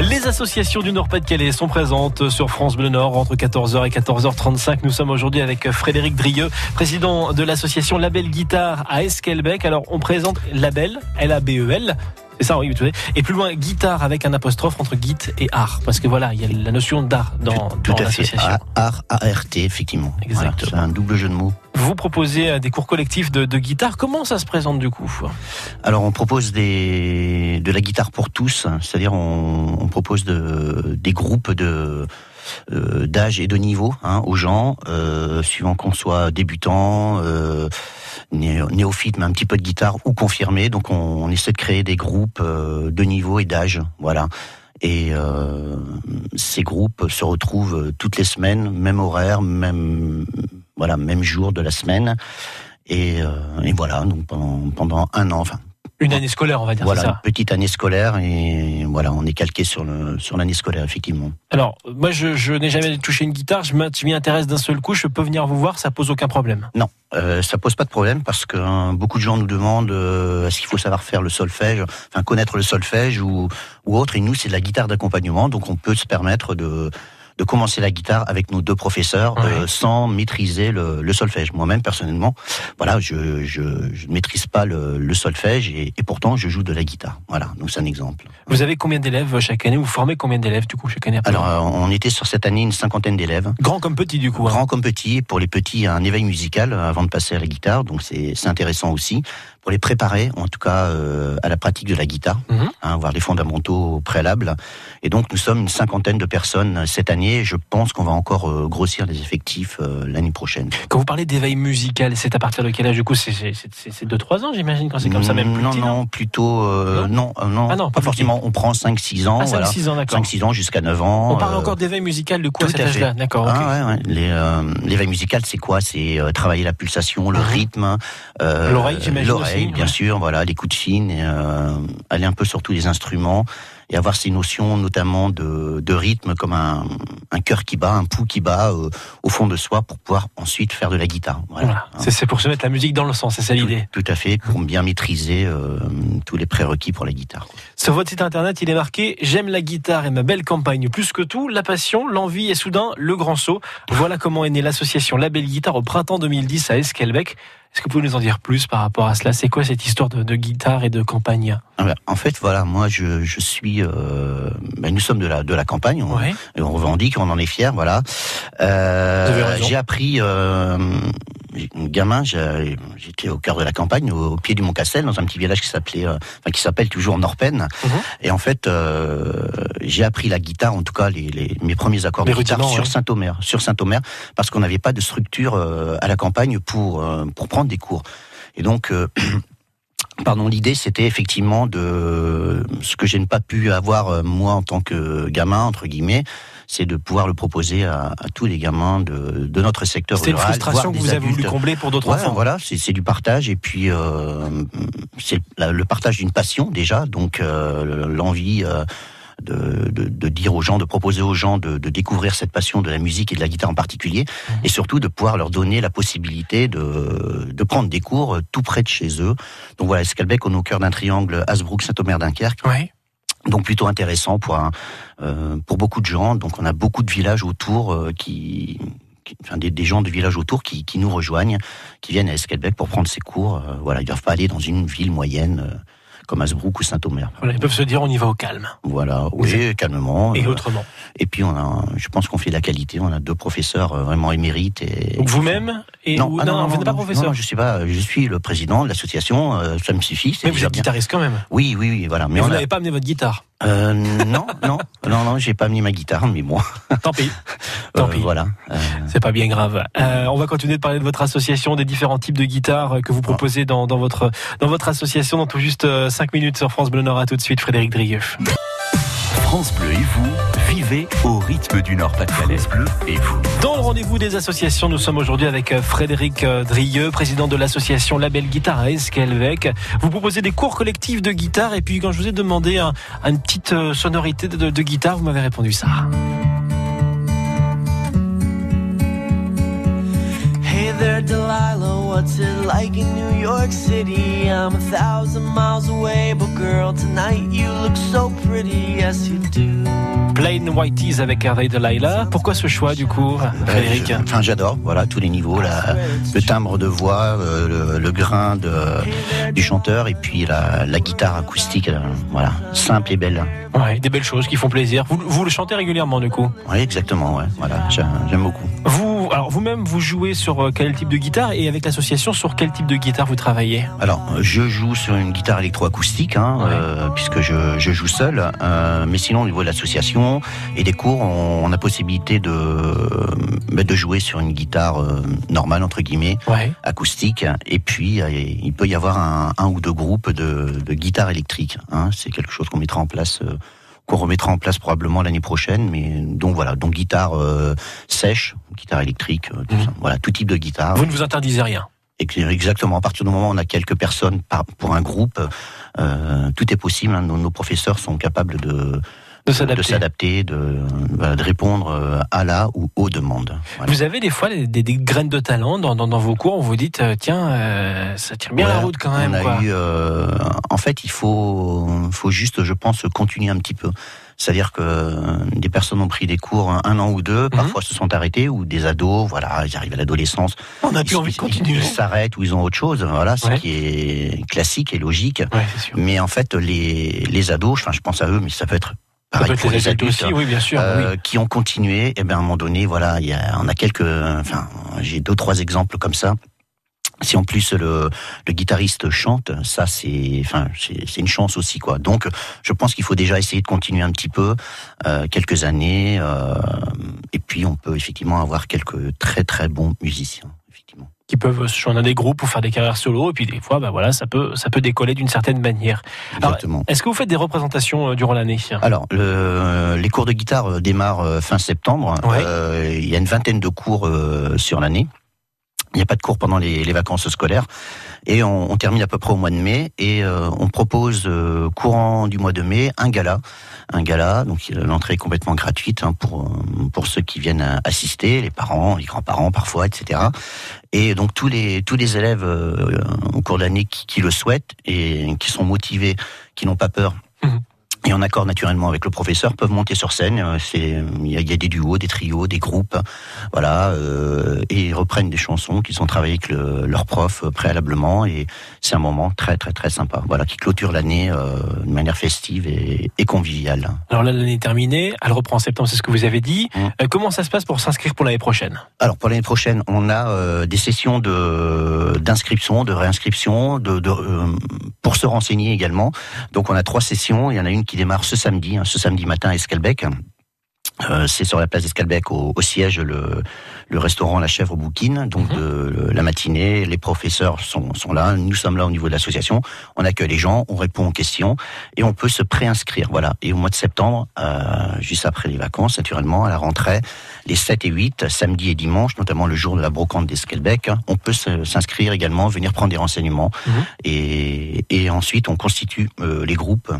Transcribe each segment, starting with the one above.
Les associations du Nord-Pas-de-Calais sont présentes sur France Bleu Nord entre 14h et 14h35. Nous sommes aujourd'hui avec Frédéric Drieux, président de l'association Label Guitare à Esquelbec. Alors, on présente Label, L-A-B-E-L. C'est ça, oui, Et plus loin, guitare avec un apostrophe entre git et art. Parce que voilà, il y a la notion d'art dans, tout, dans l'association. Art, A-R-T, effectivement. Exactement. c'est un double jeu de mots. Vous proposez euh, des cours collectifs de, de, guitare. Comment ça se présente du coup Alors on propose des, de la guitare pour tous, c'est-à-dire on, on, propose de, des groupes de d'âge et de niveau hein, aux gens, euh, suivant qu'on soit débutant, euh, néophyte, mais un petit peu de guitare ou confirmé. Donc on, essaie de créer des groupes euh, de niveau et d'âge, voilà. Et euh, ces groupes se retrouvent toutes les semaines, même horaire, même voilà, même jour de la semaine. Et, euh, et voilà, donc pendant, pendant un an, enfin une année scolaire, on va dire. Voilà, ça. une petite année scolaire et voilà, on est calqué sur le sur l'année scolaire effectivement. Alors moi, je, je n'ai jamais touché une guitare. Je m'y intéresse d'un seul coup. Je peux venir vous voir, ça pose aucun problème. Non, euh, ça pose pas de problème parce que hein, beaucoup de gens nous demandent euh, est-ce qu'il faut savoir faire le solfège, enfin connaître le solfège ou ou autre. Et nous, c'est de la guitare d'accompagnement, donc on peut se permettre de de commencer la guitare avec nos deux professeurs Ouais. euh, sans maîtriser le, le solfège. Moi-même, personnellement, voilà, je, je, je ne maîtrise pas le, le solfège et, et pourtant je joue de la guitare. Voilà, donc c'est un exemple. Vous avez combien d'élèves chaque année? Vous formez combien d'élèves du coup chaque année Alors, euh, on était sur cette année une cinquantaine d'élèves. Grand comme petit du coup. hein. Grand comme petit, pour les petits, un éveil musical euh, avant de passer à la guitare, donc c'est intéressant aussi. Pour les préparer, en tout cas, euh, à la pratique de la guitare, Mhm. hein, voir les fondamentaux préalables. Et donc, nous sommes une cinquantaine de personnes cette année. Je pense qu'on va encore euh, grossir les effectifs euh, l'année prochaine. Quand vous parlez d'éveil musical, c'est à partir de quel âge? Du coup C'est 2-3 ans j'imagine quand c'est comme ça même plus Non, petit, non, plutôt... euh, non, euh, non, Ah non, pas pas forcément. On prend 5-6 ans, Ah, 5-6 voilà. ans, d'accord. 5-6 ans jusqu'à 9 ans. On parle euh, encore d'éveil musical du coup à cet âge-là? D'accord. Ah, ouais, ouais. Euh, l'éveil musical, c'est quoi? C'est euh, travailler la pulsation, le Mhm. rythme, euh, L'oreille, j'imagine bien ouais. sûr, voilà, l'écoute fine, et, euh, aller un peu sur tous les instruments et avoir ces notions, notamment de, de rythme, comme un, un cœur qui bat, un pouls qui bat euh, au fond de soi, pour pouvoir ensuite faire de la guitare. Voilà. Voilà. Hein. C'est- pour se mettre la musique dans le sens, c'est ça l'idée. Tout, tout à fait, pour bien maîtriser euh, tous les prérequis pour la guitare. quoi. Sur votre site internet, il est marqué J'aime la guitare et ma belle campagne. Plus que tout, la passion, l'envie et soudain le grand saut. Voilà comment est née l'association La Belle Guitare au printemps 2010 à Esquelbec. Est-ce que vous pouvez nous en dire plus par rapport à cela? C'est quoi cette histoire de, de guitare et de campagne? Ah ben, En fait, voilà, moi, je, je suis. Euh, ben, nous sommes de la de la campagne. On, Ouais. Et on revendique, on en est fier, voilà. Euh, j'ai appris, euh, gamin, j'étais au cœur de la campagne, au, pied du Mont Castel, dans un petit village qui s'appelait, euh, enfin, qui s'appelle toujours Norpen. Mhm. Et en fait, euh, j'ai appris la guitare, en tout cas les, les- mes premiers accords Les de guitare sur ouais. Saint-Omer, sur Saint-Omer, parce qu'on n'avait pas de structure euh, à la campagne pour pour prendre des cours. Et donc. Pardon, l'idée c'était effectivement de ce que je n'ai pas pu avoir euh, moi en tant que gamin entre guillemets, c'est de pouvoir le proposer à, à tous les gamins de, de notre secteur C'était une frustration que vous avez voulu combler pour d'autres Ouais, enfants. voilà, c'est c'est du partage et puis euh, c'est le partage d'une passion déjà, donc euh, l'envie euh, de, de, de dire aux gens, de proposer aux gens de, de découvrir cette passion de la musique et de la guitare en particulier, Mhm. et surtout de pouvoir leur donner la possibilité de, de prendre des cours euh, tout près de chez eux. Donc voilà, Escalbec, on est au cœur d'un triangle Hasbrook-Saint-Omer-Dunkerque, donc plutôt intéressant pour un, euh, pour beaucoup de gens. Donc on a beaucoup de villages autour euh, qui, enfin des, des gens de villages autour qui, qui nous rejoignent, qui viennent à Esquelbec pour prendre ces cours. Euh, voilà, ils doivent pas aller dans une ville moyenne euh, comme Hasbrook ou Saint-Omer. Voilà, ils peuvent se dire on y va au calme. Voilà, oui, calmement. Et Euh, autrement. et puis on a, je pense qu'on fait de la qualité. On a deux professeurs euh, vraiment émérites. Et Donc vous-même et non, ou- ah non, vous n'êtes pas professeur. non, je suis pas. Je suis le président de l'association. euh, ça me suffit. mais vous êtes bien. guitariste quand même. Oui, oui, oui, voilà. Mais Mais vous a- n'avez pas amené votre guitare. Euh, non, non, non, non, j'ai pas mis ma guitare, mais bon. Tant pis. Tant Euh, pis. Voilà. Euh, C'est pas bien grave. Euh, on va continuer de parler de votre association, des différents types de guitares que vous proposez dans, dans votre dans votre association dans tout juste 5 minutes sur France Bleu Nord. À tout de suite, Frédéric Drieux. France Bleu et vous, vivez au rythme du Nord-Pas-de-Calais. Bleu et vous. Dans le rendez-vous des associations, nous sommes aujourd'hui avec euh, Frédéric euh, Drieux, président de l'association Label Guitare à Esquelvec. Vous proposez des cours collectifs de guitare et puis quand je vous ai demandé un- une petite euh, sonorité de, de- de guitare, vous m'avez répondu ça. There, Delilah, what's it like in New York City? I'm a thousand miles away, but girl, tonight you look so yes you do. Plain Whiteys avec Hervé Delilah. Pourquoi ce choix du coup, Frédéric Je- Enfin, j'adore, voilà, tous les niveaux, la- le timbre de voix, euh, le, le grain de, du chanteur et puis la, la guitare acoustique, euh, voilà, simple et belle. Ouais, des belles choses qui font plaisir. Vous, vous le chantez régulièrement du coup? Oui, exactement, ouais, voilà, j'aime j'aime beaucoup. Vous, alors vous-même, vous jouez sur euh, quel type de guitare et avec l'association sur quel type de guitare vous travaillez? Alors, je joue sur une guitare électroacoustique, hein, Ouais. euh, puisque je, je joue seul. euh, mais sinon, au niveau de l'association et des cours, on, on a possibilité de, euh, de jouer sur une guitare euh, normale, entre guillemets, Ouais. acoustique. Et puis, il peut y avoir un, un ou deux groupes de, de guitares électriques. Hein. C'est quelque chose qu'on mettra en place. Qu'on remettra en place probablement l'année prochaine, mais donc voilà, donc guitare euh, sèche, guitare électrique, euh, tout Mhm. ça. voilà, tout type de guitare. Vous ne vous interdisez rien. Ex- Exactement. À partir du moment où on a quelques personnes par, pour un groupe, euh, tout est possible. hein. Nos, nos professeurs sont capables de, De s'adapter. de, de répondre euh, à la ou aux demandes. Voilà. Vous avez des fois des, des- des graines de talent dans, dans, dans vos cours où vous dites euh, tiens euh, ça tire bien la route quand même on a quoi. eu, euh, en fait, il faut, faut juste, je pense, continuer un petit peu. C'est-à-dire que des personnes ont pris des cours un, un an ou deux, parfois se sont arrêtés, ou des ados, voilà, ils arrivent à l'adolescence, On n'a plus ils- envie de continuer. Ils s'arrêtent ou ils ont autre chose, voilà, ce Ouais. qui est classique et logique. Ouais. Mais en fait, les, les ados, enfin, je pense à eux, mais ça peut être pareil pour les adultes aussi, oui bien sûr. euh, oui. qui ont continué, et ben à un moment donné, voilà, il y a, on a quelques, enfin, j'ai deux trois exemples comme ça. Si en plus le, le guitariste chante, ça c'est, enfin, c'est une chance aussi quoi. Donc, je pense qu'il faut déjà essayer de continuer un petit peu, euh, quelques années, euh, et puis on peut effectivement avoir quelques très très bons musiciens, effectivement. Qui peuvent se joindre à des groupes ou faire des carrières solo et puis des fois bah voilà ça peut ça peut décoller d'une certaine manière. Exactement. Est-ce que vous faites des représentations euh, durant l'année? Alors, le, les cours de guitare euh, démarrent euh, fin septembre. Ouais. Euh, il y a une vingtaine de cours euh, sur l'année. Il n'y a pas de cours pendant les, vacances scolaires. Et on, termine à peu près au mois de mai. Et euh, on propose, euh, courant du mois de mai, un gala. Un gala, donc l'entrée est complètement gratuite hein, pour, euh, pour ceux qui viennent euh, assister, les parents, les grands-parents parfois, etc. Et donc tous les, tous les élèves euh, au cours de l'année qui, qui le souhaitent et qui sont motivés, qui n'ont pas peur, Mhm. Et en accord naturellement avec le professeur, peuvent monter sur scène. Euh, C'est il y, a, il y a des duos, des trios, des groupes, voilà, euh, et ils reprennent des chansons qu'ils ont travaillé avec le- leur prof euh, préalablement. Et c'est un moment très très très sympa, voilà, qui clôture l'année euh, de manière festive et, et conviviale. Alors là l'année est terminée, elle reprend en septembre, c'est ce que vous avez dit. Mm. Euh, comment ça se passe pour s'inscrire pour l'année prochaine? Alors pour l'année prochaine, on a euh, des sessions de d'inscription, de réinscription, de, de euh, pour se renseigner également. Donc on a trois sessions. Il y en a une qui démarre ce samedi, hein, ce samedi matin à Escalbec. Euh, c'est sur la place d'Escalbec au, au siège le, le restaurant La Chèvre Bouquine. Donc Mhm. de, la matinée, les professeurs sont, sont là, nous sommes là au niveau de l'association. On accueille les gens, on répond aux questions et on peut se préinscrire. Voilà. Et au mois de septembre, euh, juste après les vacances, naturellement, à la rentrée, les 7 et 8, samedi et dimanche, notamment le jour de la brocante d'Esquelbec, hein, on peut s'inscrire également, venir prendre des renseignements. Mhm. Et, et ensuite, on constitue euh, les groupes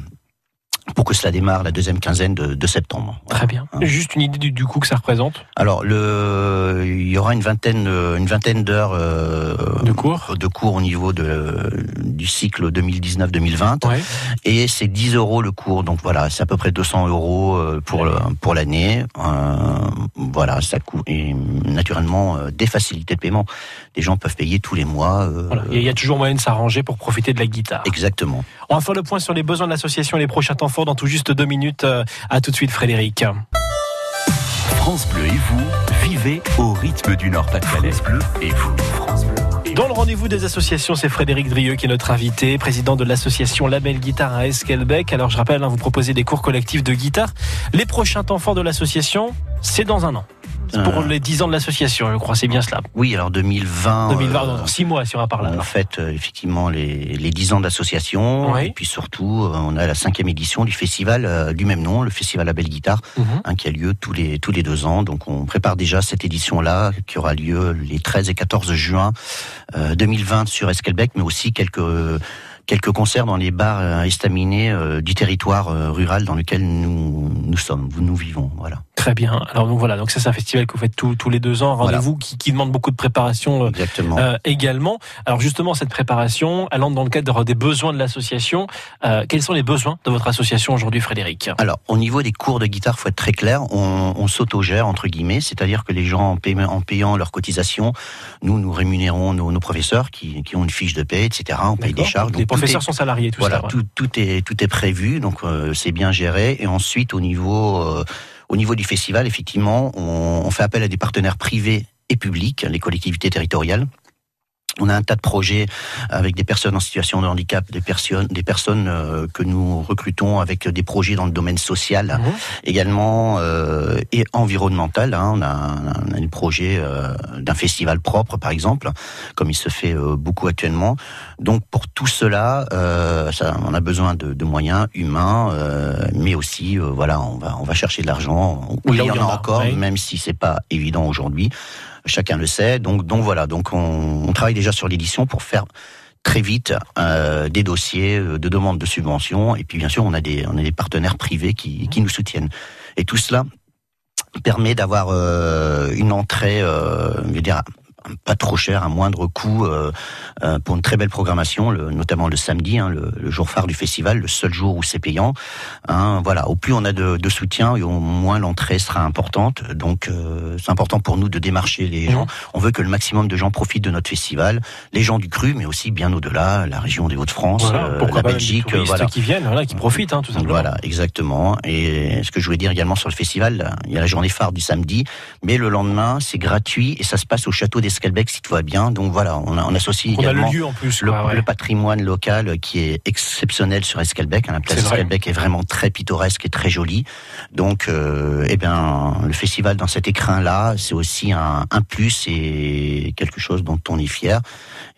pour que cela démarre la deuxième quinzaine de, de septembre. Très bien. Hein. Juste une idée du, du coût que ça représente Alors, le, il y aura une vingtaine, euh, une vingtaine d'heures euh, de cours de cours au niveau de, du cycle 2019-2020 Ouais. et c'est 10 euros le cours donc voilà c'est à peu près 200 euros euh, pour le, pour l'année Euh, voilà ça coûte et naturellement des facilités de paiement les gens peuvent payer tous les mois euh, Voilà. Il y a- toujours moyen de s'arranger pour profiter de la guitare. exactement On va faire le point sur les besoins de l'association et les prochains temps forts dans tout juste deux minutes. Euh, À tout de suite, Frédéric. France Bleu et vous, vivez au rythme du Nord-Pas-de-Calais. France Bleu et vous, France Bleu. Dans le rendez-vous des associations, c'est Frédéric Drieux qui est notre invité, président de l'association Label Guitare à Esquelbec. Alors je rappelle, hein, vous proposez des cours collectifs de guitare. Les prochains temps forts de l'association, c'est dans un an. C'est pour Euh. les 10 ans de l'association, je crois, c'est bien cela. oui alors 2020 2020, euh, dans 6 mois si on va par là. on fête euh, effectivement les, les 10 ans d'association Oui. et puis surtout euh, on a la cinquième édition du festival euh, du même nom, le festival La Belle Guitare, Mhm. hein, qui a lieu tous les tous les deux ans. Donc on prépare déjà cette édition-là qui aura lieu les 13 et 14 juin euh, 2020 sur Esquelbec, mais aussi quelques quelques concerts dans les bars euh, estaminés euh, du territoire euh, rural dans lequel nous nous sommes, nous vivons. Voilà. Très bien. Alors donc voilà, donc ça c'est un festival que vous faites tous, tous les deux ans, Voilà. rendez-vous qui, qui demande beaucoup de préparation euh, Exactement. euh, également. Alors justement cette préparation, elle entre dans le cadre des besoins de l'association. Euh, quels sont les besoins de votre association aujourd'hui, Frédéric? Alors, au niveau des cours de guitare, faut être très clair, on, on s'autogère entre guillemets, c'est-à-dire que les gens en, paiement- en payant leurs cotisations, nous nous rémunérons nos, nos professeurs qui, qui ont une fiche de paie, etc. On paye des charges. Donc professeurs est- sont salariés, tout voilà, ça. ouais. tout, tout est tout est prévu, donc euh, c'est bien géré. Et ensuite, au niveau euh, au niveau du festival, effectivement, on, on fait appel à des partenaires privés et publics, les collectivités territoriales. On a un tas de projets avec des personnes en situation de handicap, des personnes, des personnes euh, que nous recrutons avec des projets dans le domaine social, Mhm. également euh, et environnemental. hein. On a, on a un projet euh, d'un festival propre, par exemple, comme il se fait beaucoup actuellement. Donc pour tout cela, ça, on a besoin de, de moyens humains, mais aussi, voilà, on va on va chercher de l'argent Oui, il y en a en a, encore, oui. même si c'est pas évident aujourd'hui. Chacun le sait. Donc donc voilà. Donc on, travaille déjà sur l'édition pour faire très vite euh, des dossiers euh, de demande de subventions et puis bien sûr on a des on a des partenaires privés qui, qui nous soutiennent et tout cela permet d'avoir euh, une entrée je veux dire pas trop cher, à moindre coût, euh, euh, pour une très belle programmation, le- notamment le samedi, hein, le, le jour phare du festival, le seul jour où c'est payant. Hein, voilà, au plus on a de, de soutien, et au moins l'entrée sera importante. Donc euh, c'est important pour nous de démarcher les gens. On veut que le maximum de gens profitent de notre festival, les gens du cru, mais aussi bien au-delà, la région des Hauts-de-France, Voilà, euh, la des Belgique, voilà. qui viennent, voilà, qui profitent, hein, tout simplement. Voilà, exactement. Et ce que je voulais dire également sur le festival, il y a la journée phare du samedi, mais le lendemain, c'est gratuit et ça se passe au château d'Esquelbec si tout va bien. Donc voilà, on, a, on associe On a le lieu en plus. le, quoi, ouais. le patrimoine local qui est exceptionnel sur Esquelbec. hein. La place. Esquelbec est vraiment très pittoresque et très jolie. Donc, euh, eh bien, le festival dans cet écrin-là, c'est aussi un, un plus et quelque chose dont on est fier.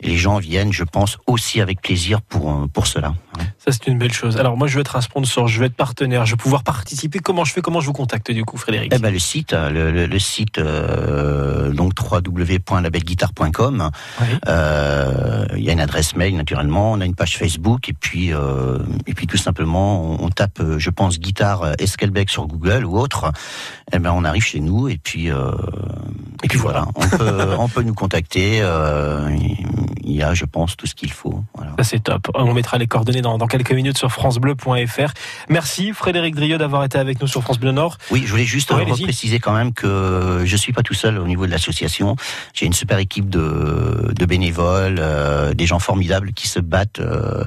Et les gens viennent, je pense, aussi avec plaisir pour pour cela. Ça, c'est une belle chose. Alors, moi, je vais être un sponsor, je vais être partenaire, je vais pouvoir participer. Comment je fais Comment je vous contacte, du coup, Frédéric? Eh ben, le site, le, le- le site euh, donc www.labelguitare.com. Oui. Euh, Il y a une adresse mail naturellement, on a une page Facebook et puis euh, et puis tout simplement on, on tape, euh, je pense, guitare euh, Esquelbec sur Google ou autre. Eh ben on arrive chez nous et puis euh, et puis voilà, on peut on peut nous contacter. euh, il y a, je pense, tout ce qu'il faut. Voilà. Ça, c'est top. On mettra les coordonnées dans, dans quelques minutes sur FranceBleu.fr. Merci, Frédéric Drieux, d'avoir été avec nous sur France Bleu Nord. Oui, je voulais juste préciser quand même que je suis pas tout seul au niveau de l'association. J'ai une super équipe de, de bénévoles, euh, des gens formidables qui se battent. euh,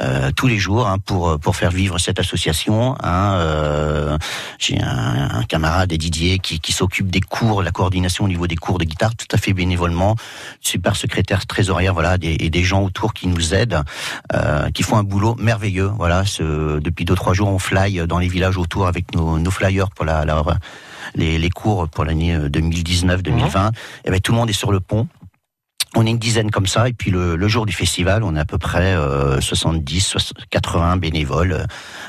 euh, tous les jours hein, pour pour faire vivre cette association. Hein, euh, J'ai un, un camarade Didier qui, qui s'occupe des cours, la coordination au niveau des cours de guitare, tout à fait bénévolement. Super secrétaire trésorière, voilà, des, et des gens autour qui nous aident, euh, qui font un boulot merveilleux. Voilà, ce, depuis deux trois jours, on fly dans les villages autour avec nos, nos flyers pour la, la les, les cours pour l'année 2019-2020. Et ben tout le monde est sur le pont. On est une dizaine comme ça, et puis le, le jour du festival, on est à peu près euh, 70, 60, 80 bénévoles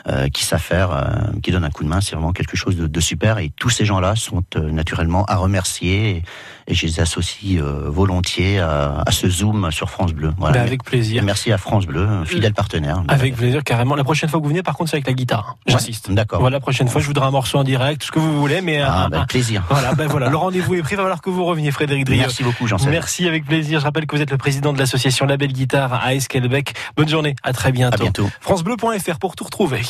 euh, qui savent faire, euh, qui donnent un coup de main. C'est vraiment quelque chose de, de super, et tous ces gens-là sont euh, naturellement à remercier, et, et je les associe euh, volontiers à, à ce zoom sur France Bleu. Voilà. Ben, avec Et plaisir. merci à France Bleu, fidèle partenaire. Avec plaisir, carrément. La prochaine fois que vous venez, par contre, c'est avec la guitare. hein. J'insiste. Ouais, D'accord. Voilà, la prochaine fois, je voudrais un morceau en direct, ce que vous voulez, mais Ah, ben, plaisir. voilà, ben voilà, le rendez-vous est pris. Il va falloir que vous reveniez, Frédéric Drieux. Merci beaucoup, Jean-Sébastien. Merci, avec plaisir. Je rappelle que vous êtes le président de l'association Label Guitare à Esquelbec. Bonne journée, à très À bientôt. bientôt. FranceBleu.fr pour tout retrouver.